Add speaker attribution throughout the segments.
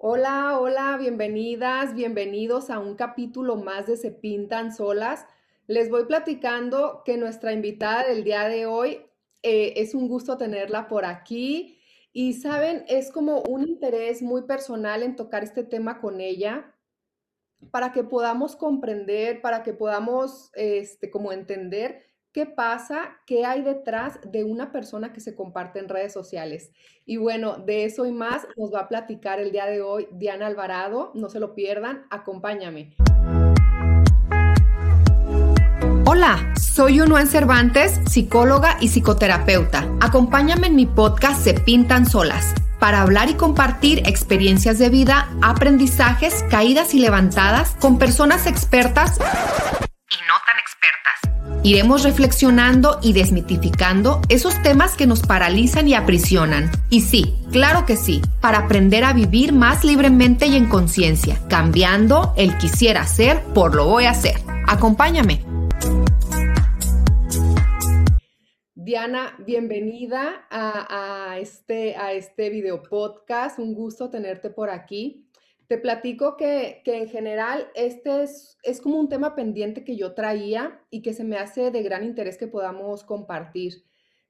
Speaker 1: Hola, hola, bienvenidas, bienvenidos a un capítulo más de Se Pintan Solas. Les voy platicando que nuestra invitada del día de hoy eh, es un gusto tenerla por aquí y saben, es como un interés muy personal en tocar este tema con ella para que podamos comprender, para que podamos, este, como entender qué pasa, qué hay detrás de una persona que se comparte en redes sociales. Y bueno, de eso y más nos va a platicar el día de hoy Diana Alvarado. No se lo pierdan, acompáñame. Hola, soy Unuan Cervantes, psicóloga y psicoterapeuta. Acompáñame en mi podcast Se Pintan Solas para hablar y compartir experiencias de vida, aprendizajes, caídas y levantadas con personas expertas Iremos reflexionando y desmitificando esos temas que nos paralizan y aprisionan. Y sí, claro que sí, para aprender a vivir más libremente y en conciencia, cambiando el quisiera ser por lo voy a hacer. Acompáñame. Diana, bienvenida a, este, a este video podcast. Un gusto tenerte por aquí. Te platico que, en general este es, es, como un tema pendiente que yo traía y que se me hace de gran interés que podamos compartir.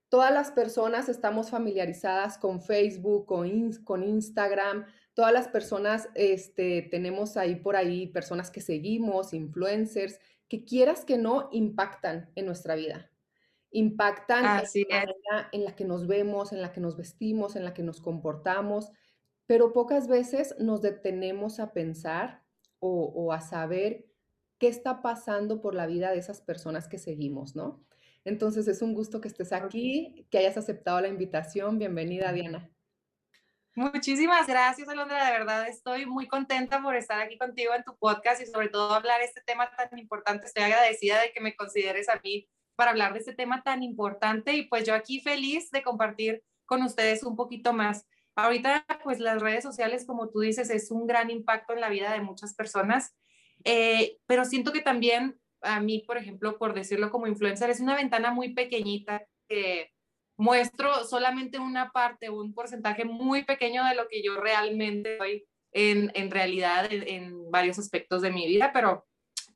Speaker 1: Todas las personas estamos familiarizadas con Facebook, con, con Instagram, todas las personas este, tenemos ahí por ahí personas que seguimos, influencers, que quieras que no impactan en nuestra vida. Impactan en la, en la que nos vemos, en la que nos vestimos, en la que nos comportamos pero pocas veces nos detenemos a pensar o, a saber qué está pasando por la vida de esas personas que seguimos, ¿no? Entonces es un gusto que estés aquí, que hayas aceptado la invitación. Bienvenida, Diana.
Speaker 2: Muchísimas gracias, Alondra. De verdad estoy muy contenta por estar aquí contigo en tu podcast y sobre todo hablar este tema tan importante. Estoy agradecida de que me consideres a mí para hablar de este tema tan importante y pues yo aquí feliz de compartir con ustedes un poquito más. Ahorita, pues las redes sociales, como tú dices, es un gran impacto en la vida de muchas personas, eh, pero siento que también a mí, por ejemplo, por decirlo como influencer, es una ventana muy pequeñita que muestro solamente una parte, un porcentaje muy pequeño de lo que yo realmente soy en, realidad en, en varios aspectos de mi vida, pero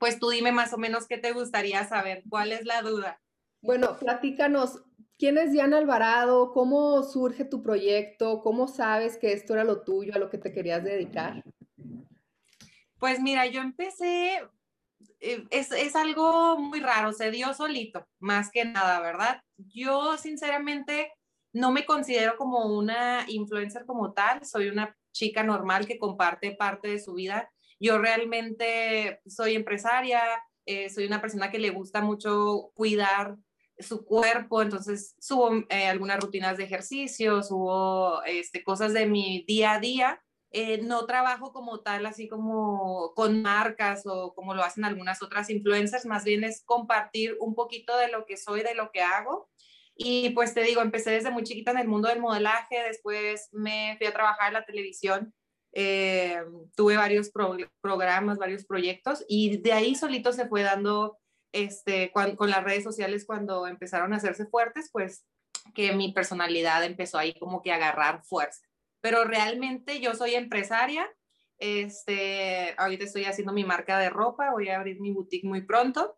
Speaker 2: pues tú dime más o menos qué te gustaría saber, cuál es la duda.
Speaker 1: Bueno, platícanos, ¿Quién es Diana Alvarado? ¿Cómo surge tu proyecto? ¿Cómo sabes que esto era lo tuyo, a lo que te querías dedicar?
Speaker 2: Pues mira, yo empecé, eh, es, es, algo muy raro, se dio solito, más que nada, ¿verdad? Yo sinceramente no me considero como una influencer como tal, soy una chica normal que comparte parte de su vida. Yo realmente soy empresaria, eh, soy una persona que le gusta mucho cuidar su cuerpo, entonces subo eh, algunas rutinas de ejercicio, subo este, cosas de mi día a día. Eh, no trabajo como tal, así como con marcas o como lo hacen algunas otras influencers, más bien es compartir un poquito de lo que soy, de lo que hago. Y pues te digo, empecé desde muy chiquita en el mundo del modelaje, después me fui a trabajar en la televisión, eh, tuve varios programas, varios proyectos y de ahí solito se fue dando este, con las redes sociales cuando empezaron a hacerse fuertes, pues que mi personalidad empezó ahí como que a agarrar fuerza. Pero realmente yo soy empresaria, este, ahorita estoy haciendo mi marca de ropa, voy a abrir mi boutique muy pronto.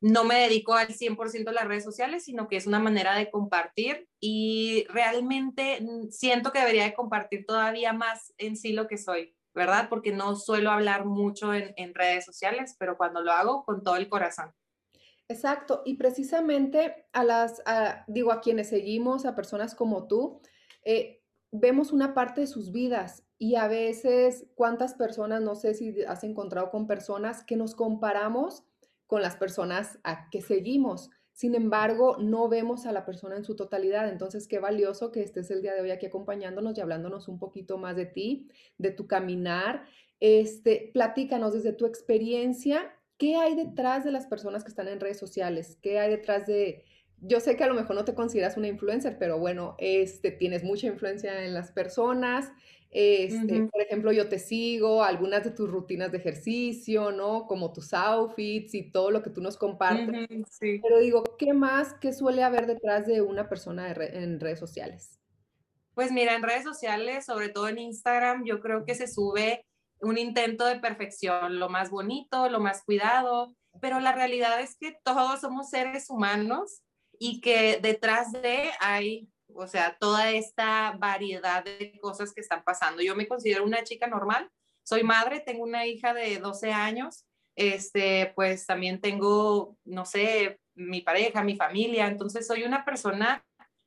Speaker 2: No me dedico al 100% a las redes sociales, sino que es una manera de compartir y realmente siento que debería de compartir todavía más en sí lo que soy, ¿verdad? Porque no suelo hablar mucho en, en redes sociales, pero cuando lo hago con todo el corazón.
Speaker 1: Exacto, y precisamente a las, digo, a quienes seguimos, a personas como tú, eh, vemos una parte de sus vidas y a veces cuántas personas, no sé si has encontrado con personas que nos comparamos con las personas a que seguimos. Sin embargo, no vemos a la persona en su totalidad. Entonces, qué valioso que estés el día de hoy aquí acompañándonos y hablándonos un poquito más de ti, de tu caminar. Este, platícanos desde tu experiencia ¿qué hay detrás de las personas que están en redes sociales? ¿Qué hay detrás de... Yo sé que a lo mejor no te consideras una influencer, pero bueno, este, tienes mucha influencia en las personas. Este, Por ejemplo, yo te sigo, algunas de tus rutinas de ejercicio, ¿no? Como tus outfits y todo lo que tú nos compartes. Pero digo, ¿qué más, qué suele haber detrás de una persona en redes sociales?
Speaker 2: Pues mira, en redes sociales, sobre todo en Instagram, yo creo que se sube un intento de perfección, lo más bonito, lo más cuidado, pero la realidad es que todos somos seres humanos y que detrás de hay, o sea, toda esta variedad de cosas que están pasando. Yo me considero una chica normal, soy madre, tengo una hija de 12 años, este, pues también tengo, no sé, mi pareja, mi familia, entonces soy una persona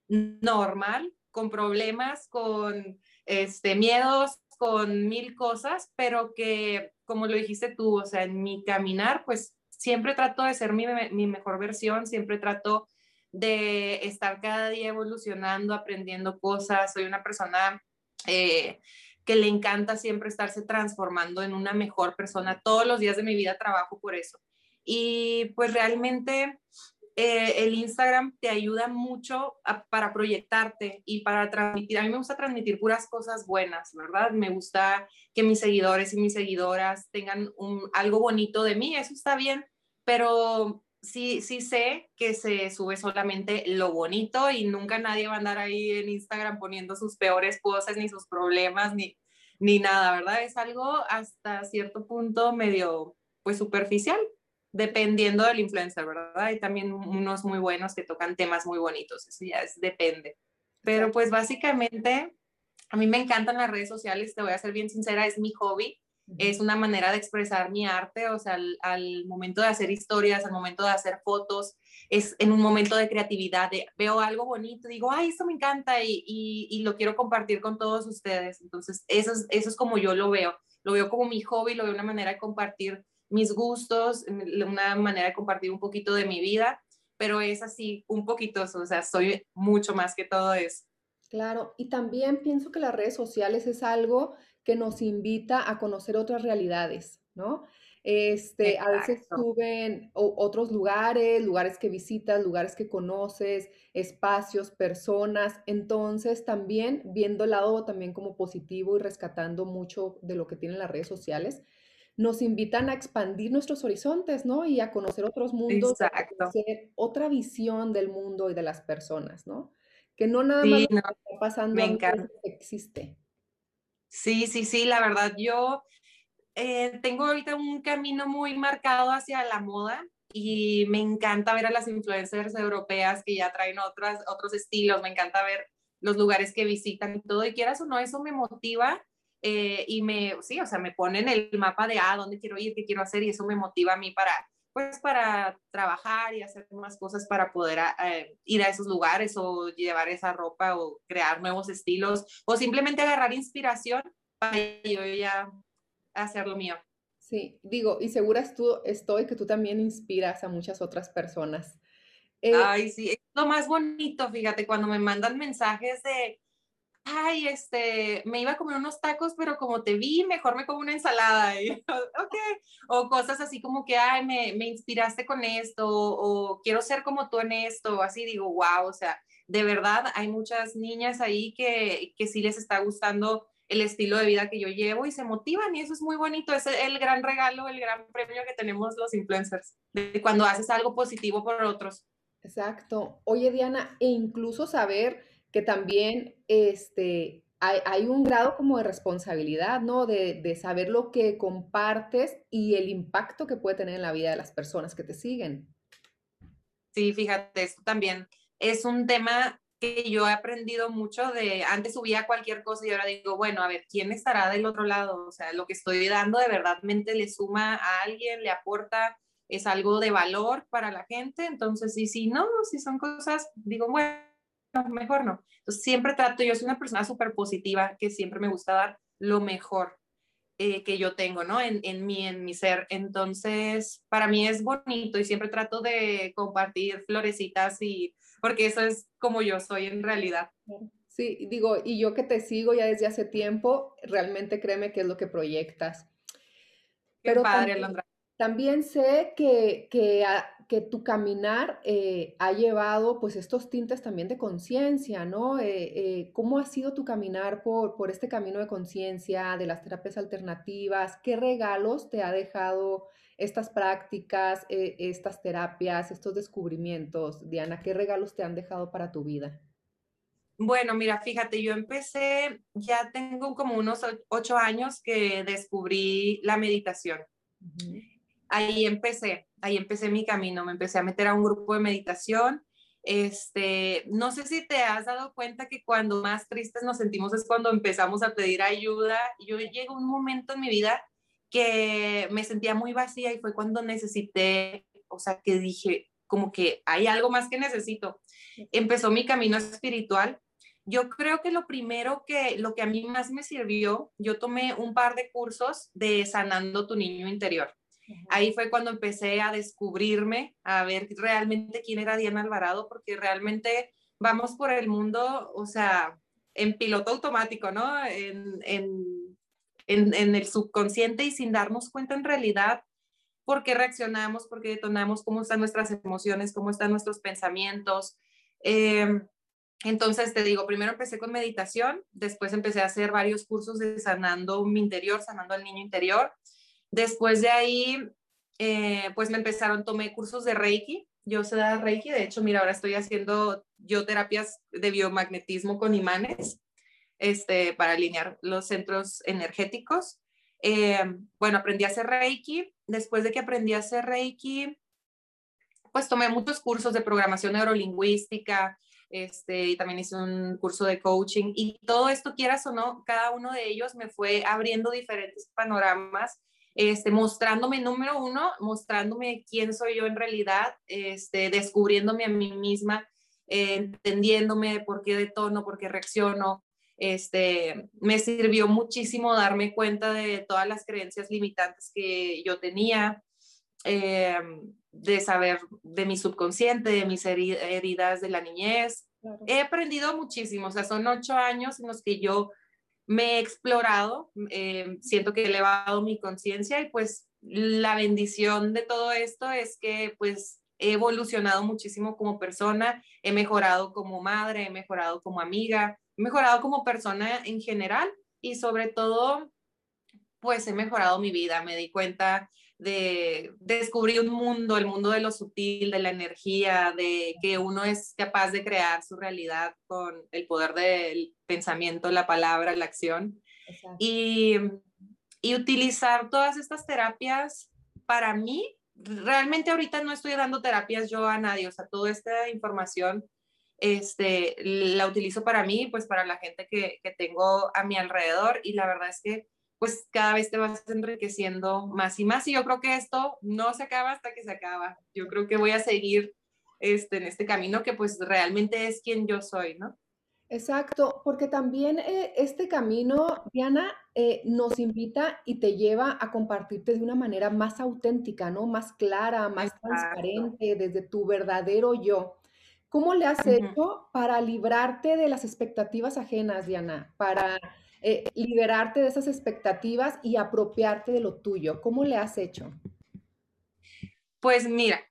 Speaker 2: normal, con problemas, con este, miedos, con mil cosas, pero que, como lo dijiste tú, o sea, en mi caminar, pues siempre trato de ser mi, mejor versión, siempre trato de estar cada día evolucionando, aprendiendo cosas. Soy una persona eh, que le encanta siempre estarse transformando en una mejor persona. Todos los días de mi vida trabajo por eso. Y pues realmente eh, el Instagram te ayuda mucho para proyectarte y para transmitir. A mí me gusta transmitir puras cosas buenas, ¿verdad? Me gusta que mis seguidores y mis seguidoras tengan algo bonito de mí, eso está bien, pero sí, sí sé que se sube solamente lo bonito y nunca nadie va a andar ahí en Instagram poniendo sus peores cosas, ni sus problemas, ni, ni nada, ¿verdad? Es algo hasta cierto punto medio, pues, superficial dependiendo del influencer, ¿verdad? Hay también unos muy buenos que tocan temas muy bonitos, eso ya es, depende. Pero pues básicamente, a mí me encantan las redes sociales, te voy a ser bien sincera, es mi hobby, es una manera de expresar mi arte, o sea, al, momento de hacer historias, al momento de hacer fotos, es en un momento de creatividad, veo algo bonito, digo, ay, esto me encanta y, y, lo quiero compartir con todos ustedes. Entonces, eso es, eso es como yo lo veo, lo veo como mi hobby, lo veo una manera de compartir mis gustos, una manera de compartir un poquito de mi vida, pero es así, un poquito, o sea, soy mucho más que todo eso.
Speaker 1: Claro, y también pienso que las redes sociales es algo que nos invita a conocer otras realidades, ¿no? Este, a veces suben otros lugares, lugares que visitas, lugares que conoces, espacios, personas. Entonces, también viendo el lado también como positivo y rescatando mucho de lo que tienen las redes sociales, nos invitan a expandir nuestros horizontes, ¿no? Y a conocer otros mundos, a conocer otra visión del mundo y de las personas, ¿no? Que no nada más está pasando me encanta. existe.
Speaker 2: Sí, sí, sí, la verdad, yo eh, tengo ahorita un camino muy marcado hacia la moda y me encanta ver a las influencers europeas que ya traen otras, otros estilos, me encanta ver los lugares que visitan y todo, y quieras o no, eso me motiva eh, y me, sí, o sea, me ponen el mapa de, ah, dónde quiero ir, qué quiero hacer, y eso me motiva a mí para, pues, para trabajar y hacer más cosas para poder ah, eh, ir a esos lugares o llevar esa ropa o crear nuevos estilos o simplemente agarrar inspiración para yo ya hacer lo mío.
Speaker 1: Sí, digo, y segura estoy que tú también inspiras a muchas otras personas.
Speaker 2: Eh, Ay, sí, es lo más bonito, fíjate, cuando me mandan mensajes de, ay, este, me iba a comer unos tacos, pero como te vi, mejor me como una ensalada. Y, ok. O cosas así como que, ay, me, me inspiraste con esto, o, quiero ser como tú en esto, así digo, wow, o sea, de verdad hay muchas niñas ahí que, que sí les está gustando el estilo de vida que yo llevo y se motivan y eso es muy bonito, es el gran regalo, el gran premio que tenemos los influencers, de cuando haces algo positivo por otros.
Speaker 1: Exacto. Oye, Diana, e incluso saber que también este, hay, un grado como de responsabilidad, ¿no? De, saber lo que compartes y el impacto que puede tener en la vida de las personas que te siguen.
Speaker 2: Sí, fíjate, esto también es un tema que yo he aprendido mucho de, antes subía cualquier cosa y ahora digo, bueno, a ver, ¿quién estará del otro lado? O sea, lo que estoy dando de verdad le suma a alguien, le aporta, es algo de valor para la gente, entonces, sí, sí, no, si son cosas, digo, bueno, mejor no. Entonces, siempre trato, yo soy una persona súper positiva que siempre me gusta dar lo mejor eh, que yo tengo, ¿no? En, en mí, en mi ser. Entonces, para mí es bonito y siempre trato de compartir florecitas y, porque eso es como yo soy en realidad.
Speaker 1: Sí, digo, y yo que te sigo ya desde hace tiempo, realmente créeme que es lo que proyectas.
Speaker 2: Qué Pero padre, Alondra.
Speaker 1: También sé que, que, que tu caminar eh, ha llevado pues estos tintes también de conciencia, ¿no? Eh, eh, ¿Cómo ha sido tu caminar por, por este camino de conciencia, de las terapias alternativas? ¿Qué regalos te ha dejado estas prácticas, estas terapias, estos descubrimientos? Diana, ¿qué regalos te han dejado para tu vida?
Speaker 2: Bueno, mira, fíjate, yo empecé, ya tengo como unos ocho años que descubrí la meditación. Ahí empecé, ahí empecé mi camino, me empecé a meter a un grupo de meditación. Este, no sé si te has dado cuenta que cuando más tristes nos sentimos es cuando empezamos a pedir ayuda. Yo llegué un momento en mi vida que me sentía muy vacía y fue cuando necesité, o sea, que dije, como que hay algo más que necesito. Empezó mi camino espiritual. Yo creo que lo primero que, lo que a mí más me sirvió, yo tomé un par de cursos de sanando tu niño interior. Ahí fue cuando empecé a descubrirme, a ver realmente quién era Diana Alvarado, porque realmente vamos por el mundo, o sea, en piloto automático, ¿no? En, en, en, el subconsciente y sin darnos cuenta en realidad por qué reaccionamos, por qué detonamos, cómo están nuestras emociones, cómo están nuestros pensamientos. Em, entonces, te digo, primero empecé con meditación, después empecé a hacer varios cursos de sanando mi interior, sanando al niño interior. Después de ahí, eh, pues me empezaron, tomé cursos de Reiki. Yo sé dar Reiki, de hecho, mira, ahora estoy haciendo yo terapias de biomagnetismo con imanes este, para alinear los centros energéticos. Eh, bueno, aprendí a hacer Reiki. Después de que aprendí a hacer Reiki, pues tomé muchos cursos de programación neurolingüística, este, y también hice un curso de coaching y todo esto, quieras o no, cada uno de ellos me fue abriendo diferentes panoramas, este, mostrándome, número uno, mostrándome quién soy yo en realidad, este, descubriéndome a mí misma, eh, entendiéndome por qué detono, por qué reacciono, este, me sirvió muchísimo darme cuenta de todas las creencias limitantes que yo tenía, eh, de saber de mi subconsciente, de mis heridas de la niñez. He aprendido muchísimo, o sea, son ocho años en los que yo me he explorado, eh, siento que he elevado mi conciencia y pues la bendición de todo esto es que pues he evolucionado muchísimo como persona, he mejorado como madre, he mejorado como amiga, he mejorado como persona en general y sobre todo, pues he mejorado mi vida. Me di cuenta de, descubrir un mundo, el mundo de lo sutil, de la energía, de que uno es capaz de crear su realidad con el poder del pensamiento, la palabra, la acción. Y, y utilizar todas estas terapias para mí realmente ahorita no estoy dando terapias yo a nadie, o sea, toda esta información este, la utilizo para mí, pues para la gente que, que tengo a mi alrededor y la verdad es que pues cada vez te vas enriqueciendo más y más y yo creo que esto no se acaba hasta que se acaba. Yo creo que voy a seguir este, en este camino que pues realmente es quien yo soy, ¿no?
Speaker 1: Exacto, porque también eh, este camino, Diana, eh, nos invita y te lleva a compartirte de una manera más auténtica, ¿no? Más clara, más transparente, desde tu verdadero yo. ¿Cómo le has hecho para librarte de las expectativas ajenas, Diana? Para eh, liberarte de esas expectativas y apropiarte de lo tuyo. ¿Cómo le has hecho?
Speaker 2: Pues mira,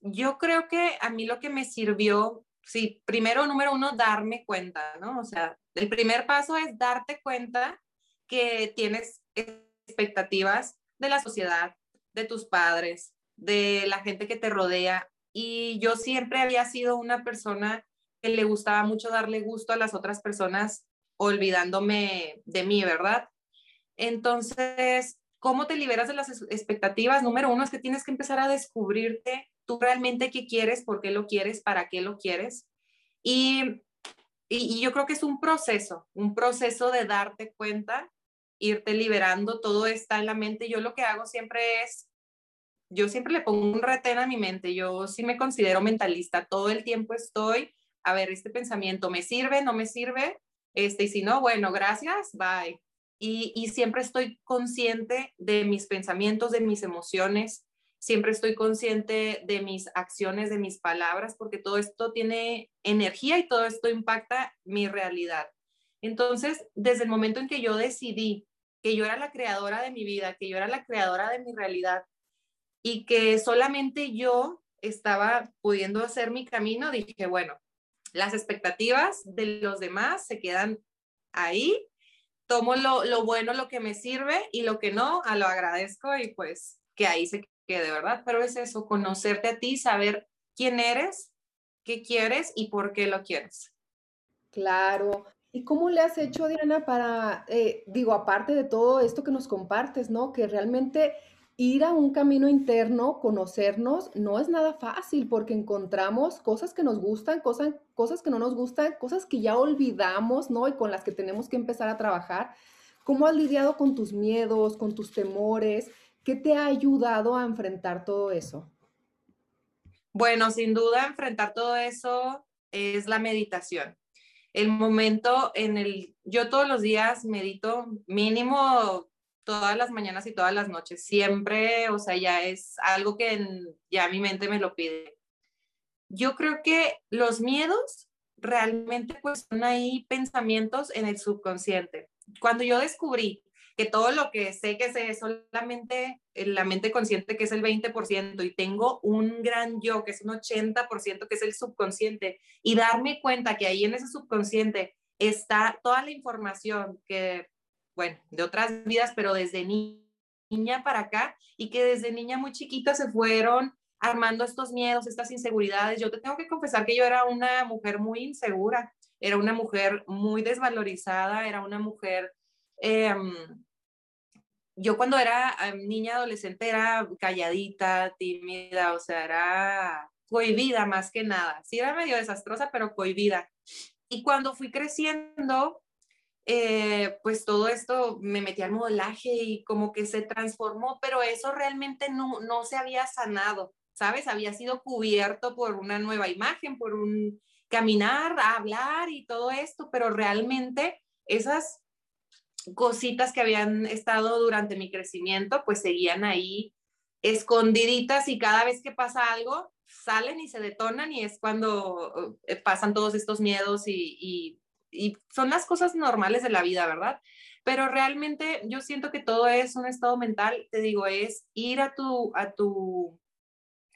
Speaker 2: yo creo que a mí lo que me sirvió, sí, primero, número uno, darme cuenta, ¿no? O sea, el primer paso es darte cuenta que tienes expectativas de la sociedad, de tus padres, de la gente que te rodea. Y yo siempre había sido una persona que le gustaba mucho darle gusto a las otras personas olvidándome de mí, ¿verdad? Entonces, ¿cómo te liberas de las expectativas? Número uno es que tienes que empezar a descubrirte tú realmente qué quieres, por qué lo quieres, para qué lo quieres. Y, y, yo creo que es un proceso, un proceso de darte cuenta, irte liberando, todo está en la mente. Yo lo que hago siempre es, yo siempre le pongo un retén a mi mente, yo sí me considero mentalista, todo el tiempo estoy, a ver, este pensamiento me sirve, no me sirve, este, y si no, bueno, gracias, bye. Y, y siempre estoy consciente de mis pensamientos, de mis emociones, siempre estoy consciente de mis acciones, de mis palabras, porque todo esto tiene energía y todo esto impacta mi realidad. Entonces, desde el momento en que yo decidí que yo era la creadora de mi vida, que yo era la creadora de mi realidad y que solamente yo estaba pudiendo hacer mi camino, dije, bueno, las expectativas de los demás se quedan ahí, tomo lo, bueno, lo que me sirve y lo que no, a lo agradezco y pues que ahí se quede, ¿verdad? Pero es eso, conocerte a ti, saber quién eres, qué quieres y por qué lo quieres.
Speaker 1: Claro. ¿Y cómo le has hecho, Diana, para, eh, digo, aparte de todo esto que nos compartes, ¿no? Que realmente ir a un camino interno, conocernos, no es nada fácil porque encontramos cosas que nos gustan, cosas, cosas que no nos gustan, cosas que ya olvidamos, ¿no? Y con las que tenemos que empezar a trabajar. ¿Cómo has lidiado con tus miedos, con tus temores? ¿Qué te ha ayudado a enfrentar todo eso?
Speaker 2: Bueno, sin duda, enfrentar todo eso es la meditación. El momento en el, yo todos los días medito mínimo todas las mañanas y todas las noches, siempre, o sea, ya es algo que ya mi mente me lo pide. Yo creo que los miedos realmente pues son ahí pensamientos en el subconsciente. Cuando yo descubrí que todo lo que sé que sé es solamente la mente consciente, que es el 20%, y tengo un gran yo, que es un 80%, que es el subconsciente, y darme cuenta que ahí en ese subconsciente está toda la información que, bueno, de otras vidas, pero desde niña para acá, y que desde niña muy chiquita se fueron armando estos miedos, estas inseguridades. Yo te tengo que confesar que yo era una mujer muy insegura, era una mujer muy desvalorizada, era una mujer Em, yo cuando era em, niña adolescente era calladita, tímida, o sea, era cohibida más que nada. Sí era medio desastrosa, pero cohibida. Y cuando fui creciendo, eh, pues todo esto me metí al modelaje y como que se transformó, pero eso realmente no, no se había sanado, ¿sabes? Había sido cubierto por una nueva imagen, por un caminar, hablar y todo esto, pero realmente esas cositas que habían estado durante mi crecimiento, pues seguían ahí escondiditas y cada vez que pasa algo, salen y se detonan y es cuando eh, pasan todos estos miedos y, son las cosas normales de la vida, ¿verdad? Pero realmente yo siento que todo es un estado mental, te digo, es ir a tu, a tu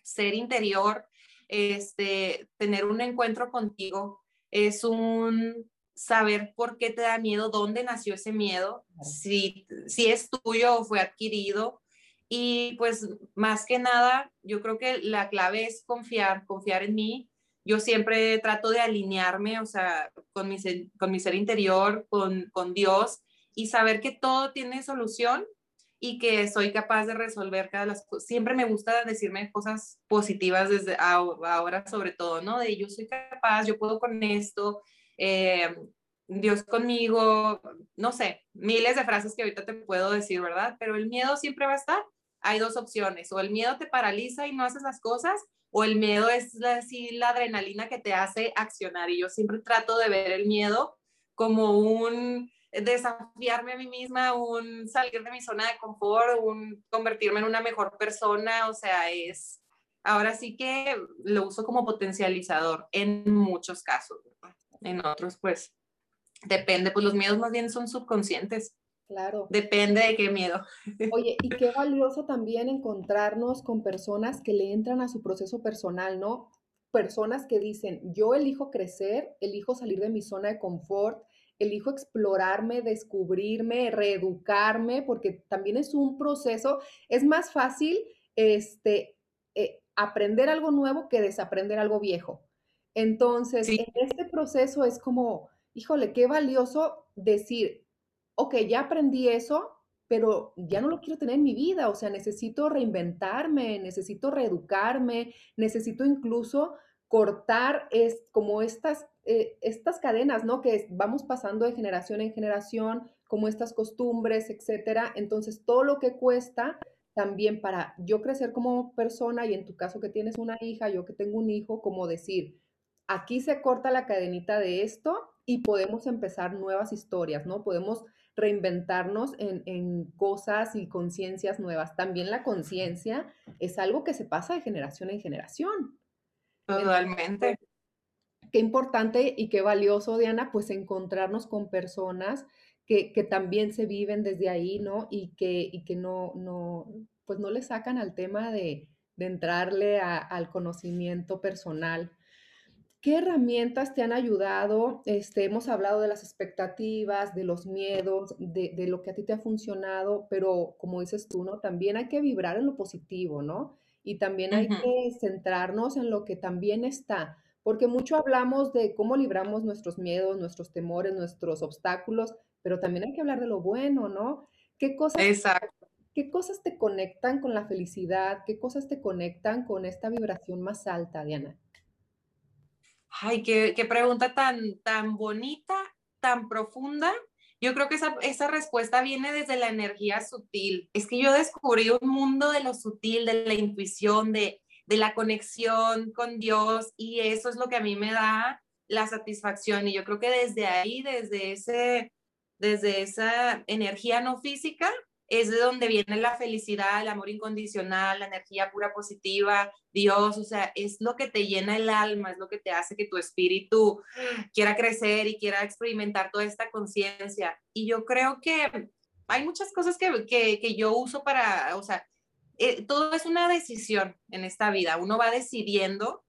Speaker 2: ser interior, este, tener un encuentro contigo, es un saber por qué te da miedo, dónde nació ese miedo, si, si es tuyo o fue adquirido. Y pues más que nada, yo creo que la clave es confiar, confiar en mí. Yo siempre trato de alinearme, o sea, con mi, ser interior, con, con Dios y saber que todo tiene solución y que soy capaz de resolver cada las cosas. Siempre me gusta decirme cosas positivas desde ahora sobre todo, ¿no? De yo soy capaz, yo puedo con esto, eh, Dios conmigo, no sé, miles de frases que ahorita te puedo decir, ¿verdad? Pero el miedo siempre va a estar. Hay dos opciones, o el miedo te paraliza y no haces las cosas, o el miedo es así la adrenalina que te hace accionar. Y yo siempre trato de ver el miedo como un desafiarme a mí misma, un salir de mi zona de confort, un convertirme en una mejor persona, o sea, es, ahora sí que lo uso como potencializador en muchos casos, en otros pues depende, pues los miedos más bien son subconscientes.
Speaker 1: Claro.
Speaker 2: Depende de qué miedo.
Speaker 1: Oye, y qué valioso también encontrarnos con personas que le entran a su proceso personal, ¿no? Personas que dicen, yo elijo crecer, elijo salir de mi zona de confort, elijo explorarme, descubrirme, reeducarme, porque también es un proceso, es más fácil este, eh, aprender algo nuevo que desaprender algo viejo. Entonces, en este proceso es como, híjole, qué valioso decir, ok, ya aprendí eso, pero ya no lo quiero tener en mi vida, o sea, necesito reinventarme, necesito reeducarme, necesito incluso cortar es como estas, eh, estas cadenas, ¿no? Que vamos pasando de generación en generación, como estas costumbres, etcétera. Entonces, todo lo que cuesta también para yo crecer como persona y en tu caso que tienes una hija, yo que tengo un hijo, como decir, aquí se corta la cadenita de esto y podemos empezar nuevas historias, ¿no? Podemos reinventarnos en, cosas y conciencias nuevas. También la conciencia es algo que se pasa de generación en generación.
Speaker 2: Totalmente.
Speaker 1: qué importante y qué valioso, Diana, pues encontrarnos con personas que, también se viven desde ahí, ¿no? Y que, y que no, no, pues no le sacan al tema de, entrarle al conocimiento personal ¿Qué herramientas te han ayudado? Este, hemos hablado de las expectativas, de los miedos, de, lo que a ti te ha funcionado, pero como dices tú, ¿no? También hay que vibrar en lo positivo, ¿no? Y también hay que centrarnos en lo que también está, porque mucho hablamos de cómo libramos nuestros miedos, nuestros temores, nuestros obstáculos, pero también hay que hablar de lo bueno, ¿no? ¿Qué cosas,
Speaker 2: Exacto.
Speaker 1: ¿Qué cosas te conectan con la felicidad? ¿Qué cosas te conectan con esta vibración más alta, Diana?
Speaker 2: Ay, qué, qué pregunta tan, tan bonita, tan profunda. Yo creo que esa, esa, respuesta viene desde la energía sutil. Es que yo descubrí un mundo de lo sutil, de la intuición, de, de la conexión con Dios y eso es lo que a mí me da la satisfacción. Y yo creo que desde ahí, desde, ese, desde esa energía no física, es de donde viene la felicidad, el amor incondicional, la energía pura positiva, Dios, o sea, es lo que te llena el alma, es lo que te hace que tu espíritu quiera crecer y quiera experimentar toda esta conciencia. Y yo creo que hay muchas cosas que, que, que, yo uso para, o sea, eh, todo es una decisión en esta vida, uno va decidiendo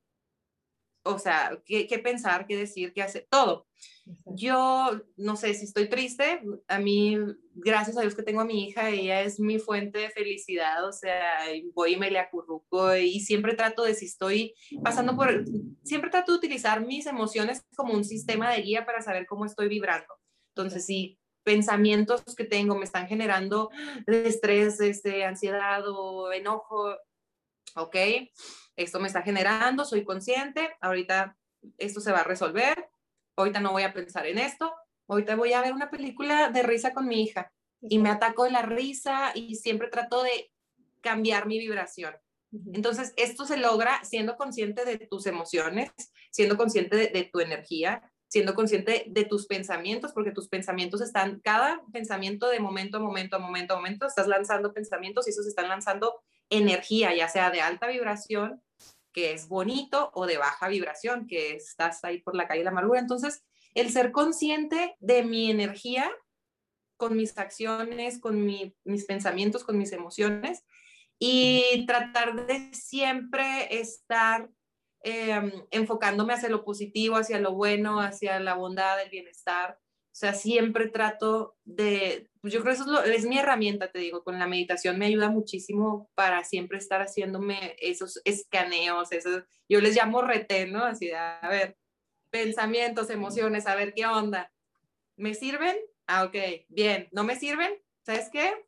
Speaker 2: o sea, qué, qué, pensar, qué decir, qué hacer, todo. Yo, no sé, si estoy triste, a mí, gracias a Dios que tengo a mi hija, ella es mi fuente de felicidad, o sea, voy y me le acurruco y siempre trato de, si estoy pasando por, siempre trato de utilizar mis emociones como un sistema de guía para saber cómo estoy vibrando. Entonces, si pensamientos que tengo me están generando estrés, este, ansiedad o enojo, ¿ok? Esto me está generando, soy consciente, ahorita esto se va a resolver, ahorita no voy a pensar en esto, ahorita voy a ver una película de risa con mi hija y me ataco de la risa y siempre trato de cambiar mi vibración. Entonces, esto se logra siendo consciente de tus emociones, siendo consciente de, tu energía, siendo consciente de tus pensamientos, porque tus pensamientos están, cada pensamiento de momento a momento, a momento a momento, estás lanzando pensamientos y esos están lanzando energía, ya sea de alta vibración que es bonito o de baja vibración, que estás ahí por la calle de la amargura. Entonces, el ser consciente de mi energía con mis acciones, con mis pensamientos, con mis emociones y tratar de siempre estar em, enfocándome hacia lo positivo, hacia lo bueno, hacia la bondad, el bienestar. O sea, siempre trato de, pues yo creo que eso es, mi herramienta, te digo, con la meditación me ayuda muchísimo para siempre estar haciéndome esos escaneos, esos, yo les llamo retén, ¿no? Así de, a ver, pensamientos, emociones, a ver qué onda. ¿Me sirven? Ah, ok, bien. ¿No me sirven? ¿Sabes qué?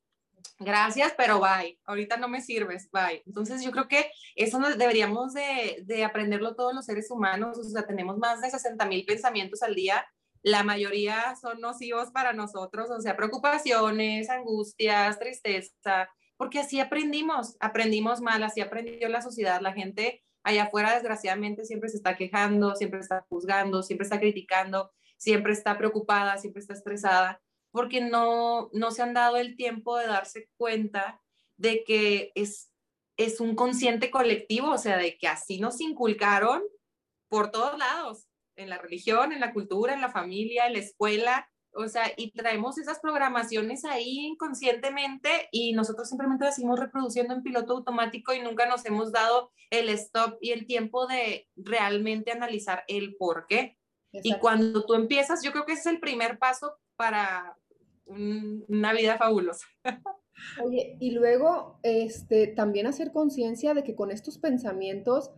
Speaker 2: Gracias, pero bye. Ahorita no me sirves, bye. Entonces yo creo que eso nos deberíamos de, de aprenderlo todos los seres humanos. O sea, tenemos más de 60 mil pensamientos al día la mayoría son nocivos para nosotros, o sea, preocupaciones, angustias, tristeza, porque así aprendimos, aprendimos mal, así aprendió la sociedad, la gente allá afuera desgraciadamente siempre se está quejando, siempre está juzgando, siempre está criticando, siempre está preocupada, siempre está estresada, porque no, no se han dado el tiempo de darse cuenta de que es, es un consciente colectivo, o sea, de que así nos inculcaron por todos lados en la religión, en la cultura, en la familia, en la escuela, o sea, y traemos esas programaciones ahí inconscientemente y nosotros simplemente las seguimos reproduciendo en piloto automático y nunca nos hemos dado el stop y el tiempo de realmente analizar el por qué. Y cuando tú empiezas, yo creo que ese es el primer paso para una vida fabulosa.
Speaker 1: Oye, y luego, este, también hacer conciencia de que con estos pensamientos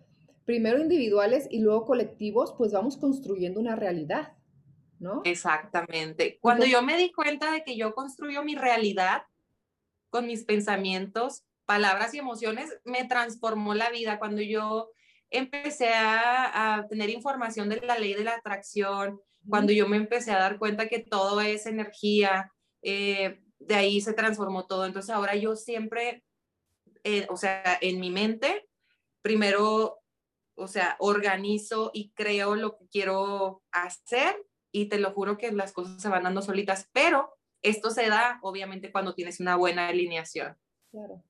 Speaker 1: primero individuales y luego colectivos, pues vamos construyendo una realidad, ¿no?
Speaker 2: Exactamente. Cuando yo me di cuenta de que yo construyo mi realidad con mis pensamientos, palabras y emociones, me transformó la vida. Cuando yo empecé a, tener información de la ley de la atracción, cuando yo me empecé a dar cuenta que todo es energía, eh, de ahí se transformó todo. Entonces ahora yo siempre, eh, o sea, en mi mente, primero o sea, organizo y creo lo que quiero hacer y te lo juro que las cosas se van dando solitas, pero esto se da obviamente cuando tienes una buena alineación.
Speaker 1: Claro,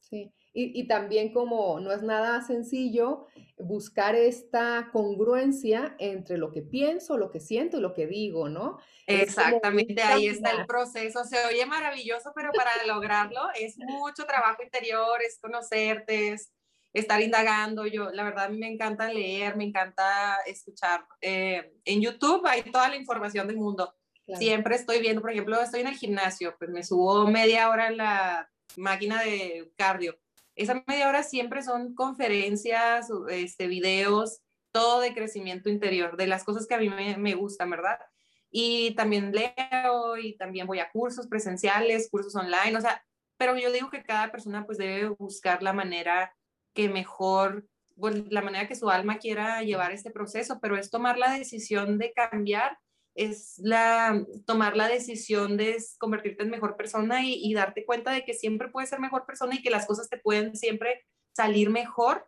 Speaker 1: sí. Y, y, también como no es nada sencillo buscar esta congruencia entre lo que pienso, lo que siento y lo que digo, ¿no?
Speaker 2: Exactamente, ahí está el proceso. Se oye maravilloso, pero para lograrlo es mucho trabajo interior, es conocerte, es estar indagando. Yo, la verdad, me encanta leer, me encanta escuchar. Eh, en YouTube hay toda la información del mundo. Siempre estoy viendo, por ejemplo, estoy en el gimnasio, pues me subo media hora en la máquina de cardio. Esa media hora siempre son conferencias, este, videos todo de crecimiento interior, de las cosas que a mí me, me gustan, ¿verdad? Y también leo y también voy a cursos presenciales, cursos online, o sea, pero yo digo que cada persona pues debe buscar la manera que mejor, pues, la manera que su alma quiera llevar este proceso, pero es tomar la decisión de cambiar, es la, tomar la decisión de convertirte en mejor persona y, y darte cuenta de que siempre puedes ser mejor persona y que las cosas te pueden siempre salir mejor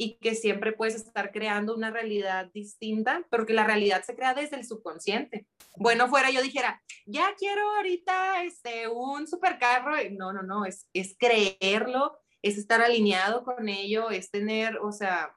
Speaker 2: y que siempre puedes estar creando una realidad distinta, pero que la realidad se crea desde el subconsciente. Bueno, fuera yo dijera, ya quiero ahorita este, un supercarro. No, no, no, es, es creerlo, es estar alineado con ello, es tener, o sea,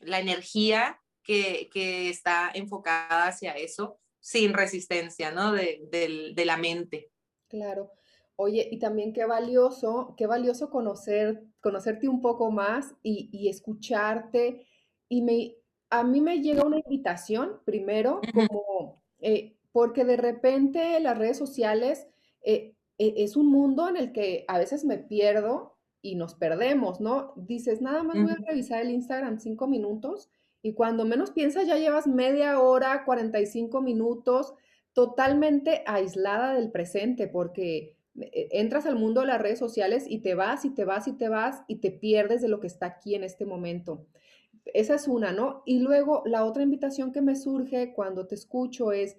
Speaker 2: la energía que, que está enfocada hacia eso sin resistencia, ¿no? De, de, de la mente.
Speaker 1: Claro. Oye, y también qué valioso, qué valioso conocer, conocerte un poco más y, escucharte. Y me, a mí me llega una invitación, primero, como, eh, porque de repente las redes sociales eh, e, es un mundo en el que a veces me pierdo y nos perdemos, ¿no? Dices, nada más voy a revisar el Instagram cinco minutos y cuando menos piensas ya llevas media hora, 45 minutos totalmente aislada del presente, porque e, entras al mundo de las redes sociales y te vas y te vas y te vas y te pierdes de lo que está aquí en este momento. Esa es una, ¿no? Y luego la otra invitación que me surge cuando te escucho es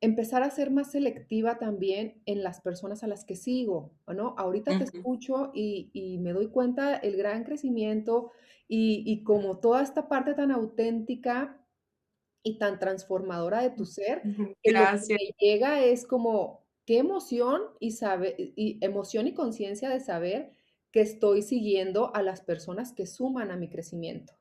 Speaker 1: empezar a ser más selectiva también en las personas a las que sigo, ¿no? Ahorita te escucho y, me doy cuenta el gran crecimiento y, y como toda esta parte tan auténtica y tan transformadora de tu ser, que lo que me llega es como, qué emoción y, sabe, y emoción y conciencia de saber que estoy siguiendo a las personas que suman a mi crecimiento,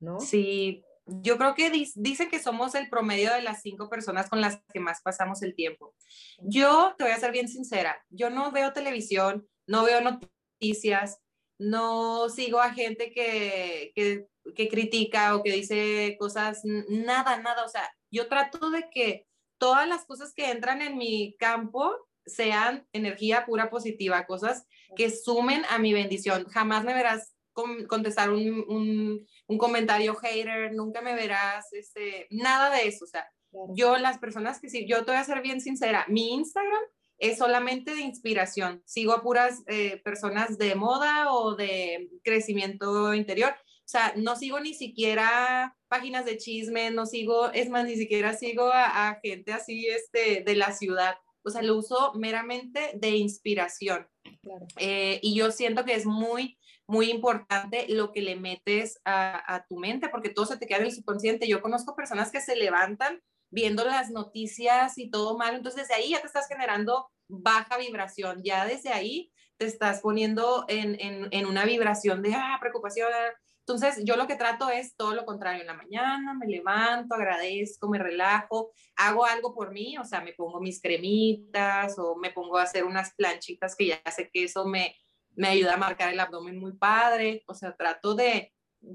Speaker 1: ¿no?
Speaker 2: Sí, yo creo que dicen que somos el promedio de las cinco personas con las que más pasamos el tiempo. Yo te voy a ser bien sincera, yo no veo televisión, no veo noticias, no sigo a gente que, que, que critica o que dice cosas, nada, nada, o sea, yo trato de que todas las cosas que entran en mi campo sean energía pura positiva, cosas que sumen a mi bendición. Jamás me verás contestar un, comentario hater, nunca me verás, este, nada de eso. O sea, yo las personas que sí, yo te voy a ser bien sincera, mi Instagram es solamente de inspiración. Sigo a puras eh, personas de moda o de crecimiento interior o sea, no sigo ni siquiera páginas de chisme, no sigo, es más, ni siquiera sigo a, gente así este, de la ciudad. O sea, lo uso meramente de inspiración. Eh, y yo siento que es muy, muy importante lo que le metes a, tu mente, porque todo se te queda en el subconsciente. Yo conozco personas que se levantan viendo las noticias y todo mal, entonces desde ahí ya te estás generando baja vibración, ya desde ahí te estás poniendo en, en, en una vibración de ah, preocupación, entonces, yo lo que trato es todo lo contrario. En la mañana me levanto, agradezco, me relajo, hago algo por mí, o sea, me pongo mis cremitas o me pongo a hacer unas planchitas que ya sé que eso me, me ayuda a marcar el abdomen muy padre. O sea, trato de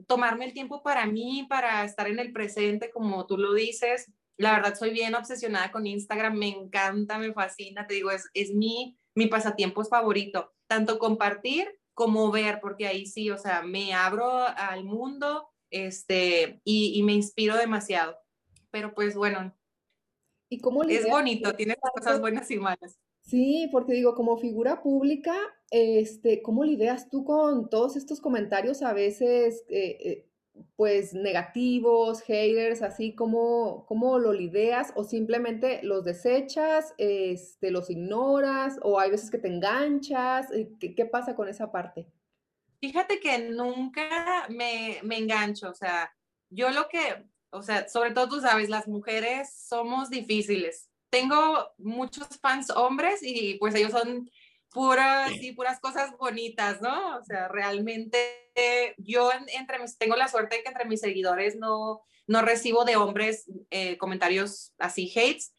Speaker 2: tomarme el tiempo para mí, para estar en el presente, como tú lo dices. La verdad, soy bien obsesionada con Instagram, me encanta, me fascina, te digo, es, es mi, mi pasatiempo favorito, tanto compartir como ver, porque ahí sí, o sea, me abro al mundo este, y, me inspiro demasiado. Pero pues bueno,
Speaker 1: ¿Y cómo
Speaker 2: es bonito, tiene cosas buenas y malas.
Speaker 1: Sí, porque digo, como figura pública, este, ¿cómo lidias tú con todos estos comentarios a veces eh, eh, pues negativos, haters, así como, cómo lo lideas o simplemente los desechas, este, los ignoras o hay veces que te enganchas, eh, ¿qué, qué pasa con esa parte?
Speaker 2: Fíjate que nunca me, me engancho, o sea, yo lo que, o sea, sobre todo tú sabes, las mujeres somos difíciles. Tengo muchos fans hombres y pues ellos son puras y puras cosas bonitas, ¿no? O sea, realmente yo entre mis, tengo la suerte de que entre mis seguidores no, no recibo de hombres eh, comentarios así hates.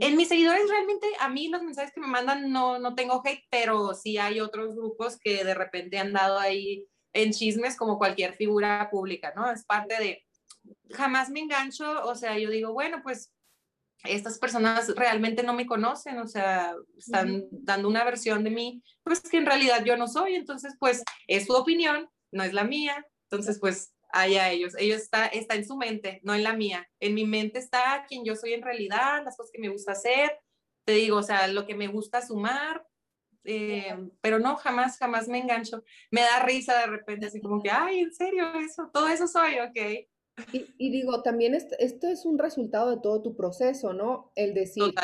Speaker 2: En mis seguidores realmente a mí los mensajes que me mandan no, no tengo hate, pero sí hay otros grupos que de repente han dado ahí en chismes como cualquier figura pública, ¿no? Es parte de, jamás me engancho, o sea, yo digo, bueno, pues estas personas realmente no me conocen, o sea, están dando una versión de mí, pues que en realidad yo no soy, entonces pues es su opinión, no es la mía, entonces pues allá ellos. Ellos está, está en su mente, no en la mía. En mi mente está quien yo soy en realidad, las cosas que me gusta hacer. Te digo, o sea, lo que me gusta sumar, eh, pero no, jamás, jamás me engancho. Me da risa de repente, así como que, ay, en serio, eso, todo eso soy, ok.
Speaker 1: Y, digo, también esto, es un resultado de todo tu proceso, ¿no? El decir,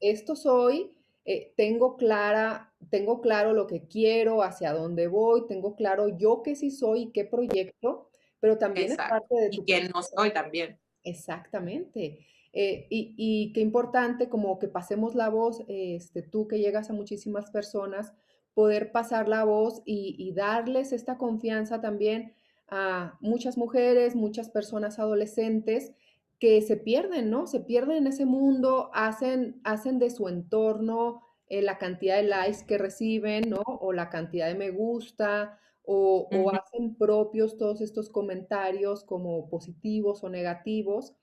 Speaker 1: esto soy, eh, tengo clara, tengo claro lo que quiero, hacia dónde voy, tengo claro yo qué sí soy y qué proyecto, pero también es parte de
Speaker 2: tu... Y quién no soy también.
Speaker 1: Exactamente. Eh, y, qué importante como que pasemos la voz, este, tú que llegas a muchísimas personas, poder pasar la voz y, darles esta confianza también a muchas mujeres, muchas personas adolescentes que se pierden, ¿no? Se pierden en ese mundo, hacen, hacen de su entorno eh, la cantidad de likes que reciben, ¿no? O la cantidad de me gusta, o, o hacen propios todos estos comentarios como positivos o negativos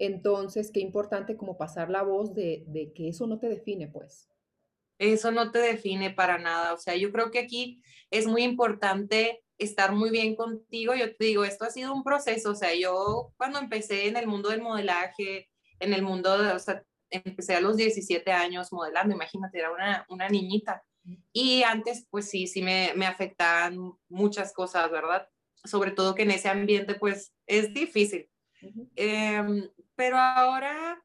Speaker 1: entonces, qué importante como pasar la voz de, que eso no te define, pues.
Speaker 2: Eso no te define para nada. O sea, yo creo que aquí es muy importante estar muy bien contigo. Yo te digo, esto ha sido un proceso. O sea, yo cuando empecé en el mundo del modelaje, en el mundo de, o sea, empecé a los 17 años modelando, imagínate, era una, una niñita. Y antes, pues sí, sí me, me afectaban muchas cosas, ¿verdad? Sobre todo que en ese ambiente, pues es difícil. Pero ahora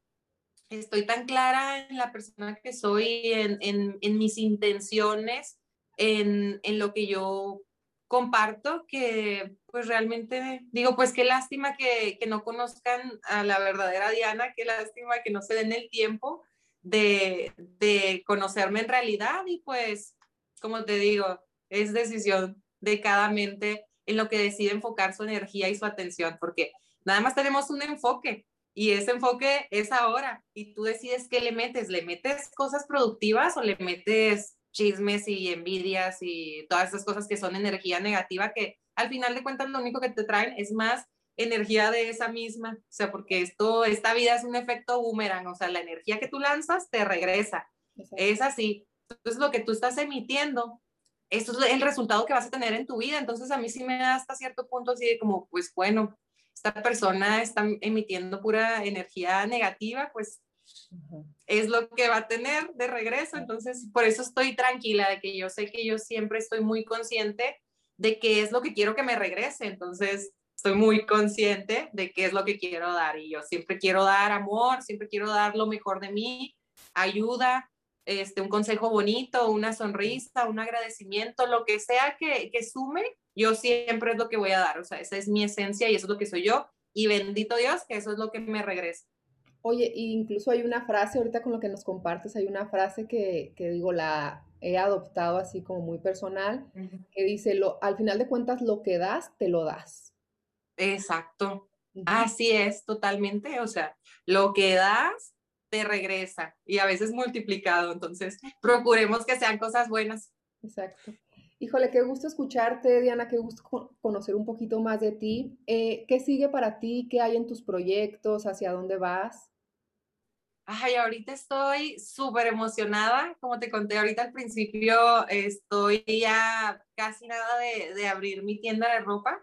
Speaker 2: estoy tan clara en la persona que soy, en, en, en mis intenciones, en, en, lo que yo comparto, que pues realmente digo, pues qué lástima que, que, no conozcan a la verdadera Diana, qué lástima que no se den el tiempo de, de conocerme en realidad y pues, como te digo, es decisión de cada mente en lo que decide enfocar su energía y su atención, porque nada más tenemos un enfoque y ese enfoque es ahora y tú decides qué le metes, le metes cosas productivas o le metes chismes y envidias y todas esas cosas que son energía negativa que al final de cuentas lo único que te traen es más energía de esa misma, o sea, porque esto, esta vida es un efecto boomerang, o sea, la energía que tú lanzas te regresa, es así. Entonces, lo que tú estás emitiendo, esto es el resultado que vas a tener en tu vida, entonces a mí sí me da hasta cierto punto así de como, pues bueno, esta persona está emitiendo pura energía negativa, pues es lo que va a tener de regreso. Entonces, por eso estoy tranquila de que yo sé que yo siempre estoy muy consciente de qué es lo que quiero que me regrese. Entonces, estoy muy consciente de qué es lo que quiero dar y yo siempre quiero dar amor, siempre quiero dar lo mejor de mí, ayuda, este, un consejo bonito, una sonrisa, un agradecimiento, lo que sea que, que sume yo siempre es lo que voy a dar, o sea, esa es mi esencia y eso es lo que soy yo, y bendito Dios que eso es lo que me regresa.
Speaker 1: Oye, incluso hay una frase, ahorita con lo que nos compartes, hay una frase que, que digo, la he adoptado así como muy personal, que dice, lo, al final de cuentas, lo que das, te lo das.
Speaker 2: Exacto. Así es, totalmente. O sea, lo que das, te regresa y a veces multiplicado. Entonces, procuremos que sean cosas buenas.
Speaker 1: Exacto. Híjole, qué gusto escucharte, Diana, qué gusto conocer un poquito más de ti. Eh, ¿Qué sigue para ti? ¿Qué hay en tus proyectos? ¿Hacia dónde vas?
Speaker 2: Ay, ahorita estoy súper emocionada. Como te conté ahorita al principio, estoy ya casi nada de, abrir mi tienda de ropa.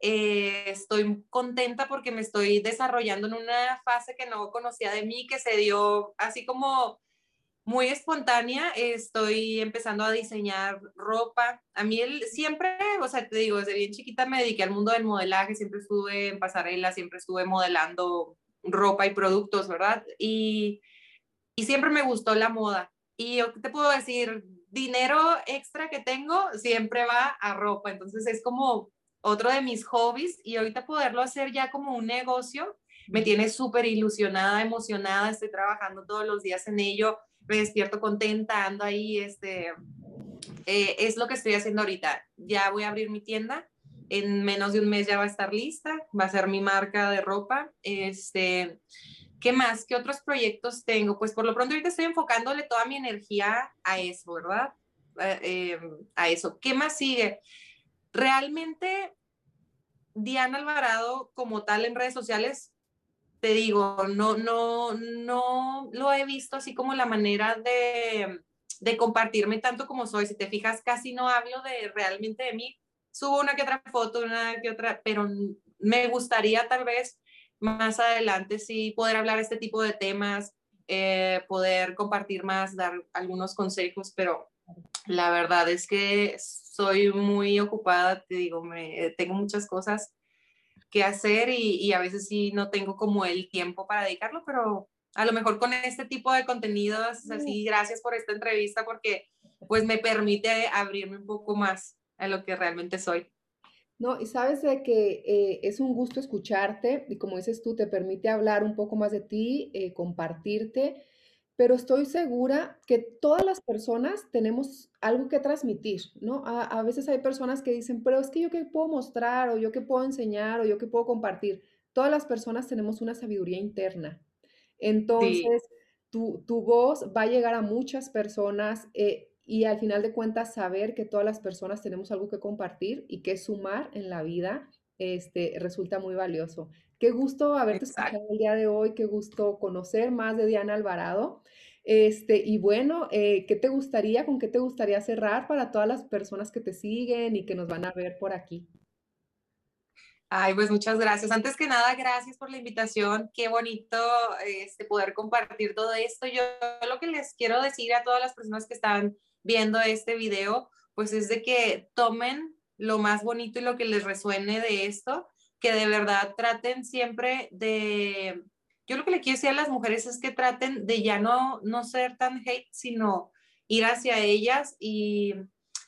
Speaker 2: Eh, estoy contenta porque me estoy desarrollando en una fase que no conocía de mí, que se dio así como muy espontánea, estoy empezando a diseñar ropa. A mí siempre, o sea, te digo, desde bien chiquita me dediqué al mundo del modelaje, siempre estuve en pasarela, siempre estuve modelando ropa y productos, ¿verdad? Y, y siempre me gustó la moda. Y yo te puedo decir, dinero extra que tengo siempre va a ropa, entonces es como otro de mis hobbies y ahorita poderlo hacer ya como un negocio me tiene súper ilusionada, emocionada, estoy trabajando todos los días en ello me despierto contenta, ando ahí, este, eh, es lo que estoy haciendo ahorita. Ya voy a abrir mi tienda, en menos de un mes ya va a estar lista, va a ser mi marca de ropa. Este, ¿Qué más? ¿Qué otros proyectos tengo? Pues por lo pronto ahorita estoy enfocándole toda mi energía a eso, ¿verdad? Eh, a eso. ¿Qué más sigue? Realmente, Diana Alvarado como tal en redes sociales te digo, no, no, no lo he visto así como la manera de, de compartirme tanto como soy. Si te fijas, casi no hablo de realmente de mí. Subo una que otra foto, una que otra, pero me gustaría tal vez más adelante sí poder hablar este tipo de temas, eh, poder compartir más, dar algunos consejos, pero la verdad es que soy muy ocupada, te digo, me, eh, tengo muchas cosas que hacer y, y, a veces sí no tengo como el tiempo para dedicarlo, pero a lo mejor con este tipo de contenidos, así, gracias por esta entrevista porque pues me permite abrirme un poco más a lo que realmente soy.
Speaker 1: No, y sabes de que eh, es un gusto escucharte y como dices tú, te permite hablar un poco más de ti, eh, compartirte, pero estoy segura que todas las personas tenemos algo que transmitir, ¿no? A, a, veces hay personas que dicen, pero es que yo qué puedo mostrar o yo qué puedo enseñar o yo qué puedo compartir. Todas las personas tenemos una sabiduría interna. Entonces, sí. tu, tu, voz va a llegar a muchas personas. Eh, y al final de cuentas saber que todas las personas tenemos algo que compartir y que sumar en la vida este, resulta muy valioso. Qué gusto haberte Exacto. escuchado el día de hoy, qué gusto conocer más de Diana Alvarado. Este, y bueno, eh, ¿qué te gustaría, con qué te gustaría cerrar para todas las personas que te siguen y que nos van a ver por aquí?
Speaker 2: Ay, pues muchas gracias. Antes que nada, gracias por la invitación. Qué bonito este, poder compartir todo esto. Yo lo que les quiero decir a todas las personas que están viendo este video, pues es de que tomen lo más bonito y lo que les resuene de esto, que de verdad traten siempre de, yo lo que le quiero decir a las mujeres es que traten de ya no, no ser tan hate, sino ir hacia ellas y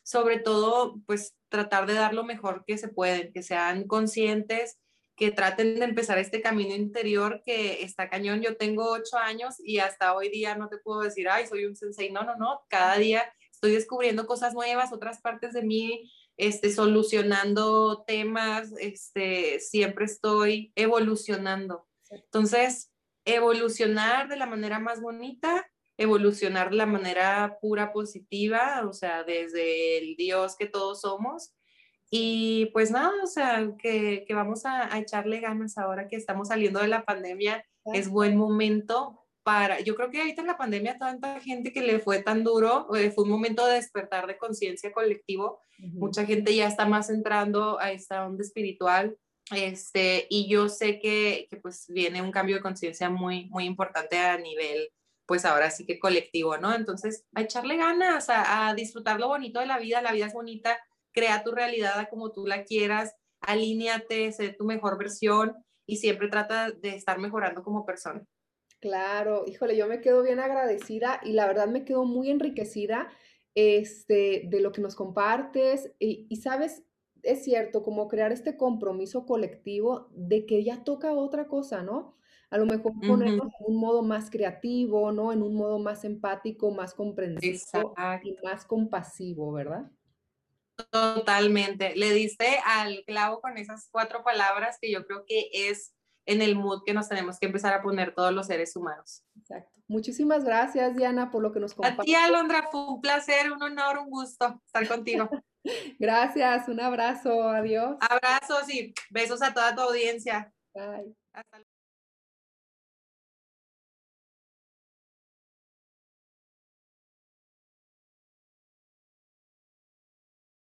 Speaker 2: sobre todo, pues tratar de dar lo mejor que se pueden, que sean conscientes, que traten de empezar este camino interior que está cañón. Yo tengo ocho años y hasta hoy día no te puedo decir, ay, soy un sensei. No, no, no. Cada día estoy descubriendo cosas nuevas, otras partes de mí, este, solucionando temas, este, siempre estoy evolucionando. Entonces, evolucionar de la manera más bonita, evolucionar de la manera pura positiva, o sea, desde el Dios que todos somos. Y pues nada, o sea, que, que vamos a, a, echarle ganas ahora que estamos saliendo de la pandemia. Es buen momento para, yo creo que ahorita en la pandemia tanta gente que le fue tan duro, eh, fue un momento de despertar de conciencia colectivo, uh -huh. mucha gente ya está más entrando a esta onda espiritual, este, y yo sé que, que pues viene un cambio de conciencia muy, muy importante a nivel, pues ahora sí que colectivo, ¿no? Entonces, a echarle ganas, a, a disfrutar lo bonito de la vida, la vida es bonita, crea tu realidad como tú la quieras, alíñate, sé tu mejor versión y siempre trata de estar mejorando como persona.
Speaker 1: Claro, híjole, yo me quedo bien agradecida y la verdad me quedo muy enriquecida este, de lo que nos compartes y, y, sabes, es cierto, como crear este compromiso colectivo de que ya toca otra cosa, ¿no? A lo mejor ponernos en un modo más creativo, ¿no? En un modo más empático, más comprensivo Exacto. y más compasivo, ¿verdad?
Speaker 2: Totalmente. Le diste al clavo con esas cuatro palabras que yo creo que es en el mood que nos tenemos que empezar a poner todos los seres humanos.
Speaker 1: Exacto. Muchísimas gracias, Diana, por lo que nos
Speaker 2: compartes. A ti, Alondra, fue un placer, un honor, un gusto estar contigo.
Speaker 1: gracias, un abrazo, adiós.
Speaker 2: Abrazos y besos a toda tu audiencia.
Speaker 1: Bye.
Speaker 2: Hasta